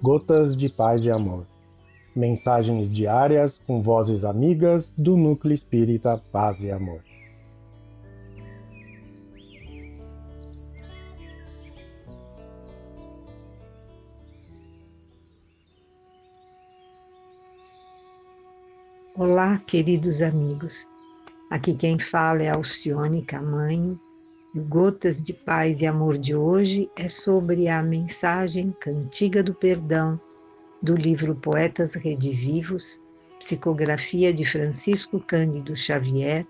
Gotas de Paz e Amor. Mensagens diárias com vozes amigas do Núcleo Espírita Paz e Amor. Olá, queridos amigos. Aqui quem fala é Alcione Camanho o Gotas de Paz e Amor de hoje é sobre a mensagem Cantiga do Perdão do livro Poetas Redivivos, psicografia de Francisco Cândido Xavier,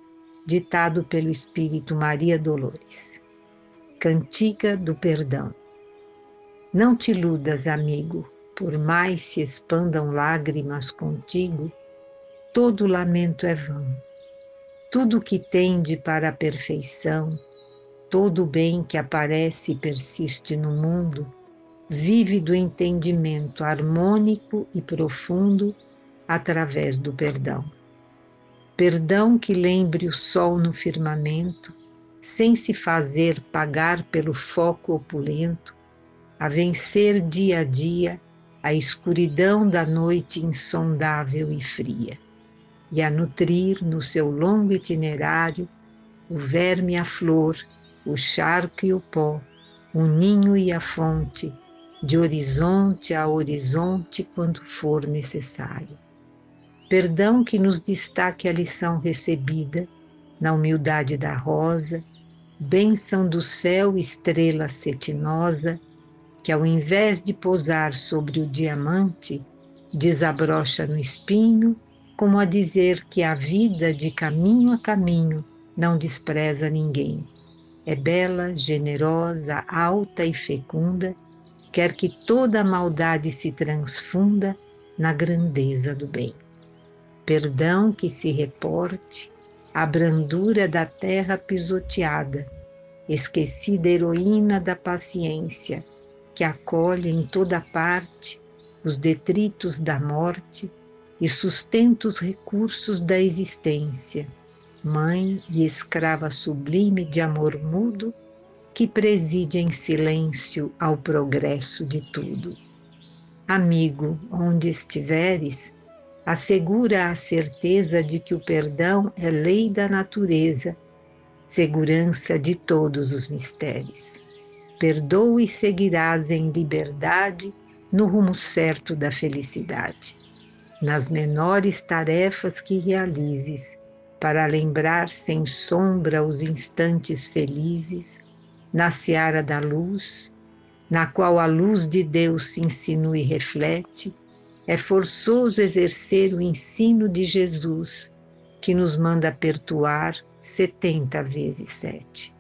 ditado pelo Espírito Maria Dolores. Cantiga do Perdão. Não te iludas, amigo, por mais se expandam lágrimas contigo, todo lamento é vão. Tudo que tende para a perfeição, Todo o bem que aparece e persiste no mundo vive do entendimento harmônico e profundo através do perdão. Perdão que lembre o sol no firmamento, sem se fazer pagar pelo foco opulento, a vencer dia a dia a escuridão da noite insondável e fria, e a nutrir no seu longo itinerário o verme a flor o charco e o pó, o ninho e a fonte, de horizonte a horizonte quando for necessário. Perdão que nos destaque a lição recebida na humildade da rosa, bênção do céu, estrela cetinosa, que ao invés de pousar sobre o diamante, desabrocha no espinho, como a dizer que a vida de caminho a caminho não despreza ninguém é bela, generosa, alta e fecunda, quer que toda a maldade se transfunda na grandeza do bem. Perdão que se reporte à brandura da terra pisoteada, esquecida heroína da paciência, que acolhe em toda parte os detritos da morte e sustenta os recursos da existência mãe e escrava sublime de amor mudo, que preside em silêncio ao progresso de tudo. Amigo, onde estiveres, assegura a certeza de que o perdão é lei da natureza, segurança de todos os mistérios. Perdoa e seguirás em liberdade no rumo certo da felicidade. Nas menores tarefas que realizes, para lembrar sem sombra os instantes felizes, na seara da luz, na qual a luz de Deus se insinua e reflete, é forçoso exercer o ensino de Jesus, que nos manda perdoar setenta vezes sete.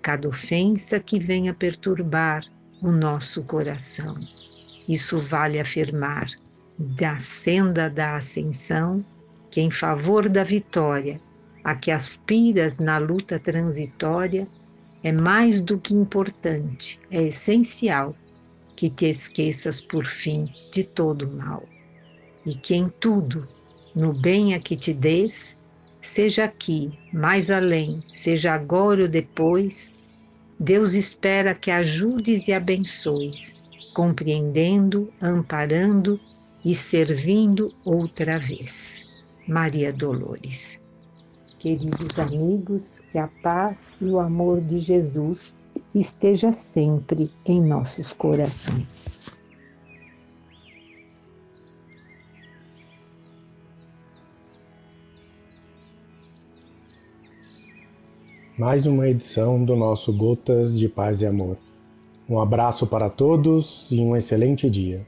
Cada ofensa que venha perturbar o nosso coração. Isso vale afirmar da senda da ascensão que, em favor da vitória a que aspiras na luta transitória, é mais do que importante, é essencial que te esqueças por fim de todo o mal. E que em tudo, no bem a que te des, seja aqui, mais além, seja agora ou depois, Deus espera que ajudes e abençoes, compreendendo, amparando e servindo outra vez. Maria Dolores. Queridos amigos, que a paz e o amor de Jesus esteja sempre em nossos corações. Mais uma edição do nosso Gotas de Paz e Amor. Um abraço para todos e um excelente dia.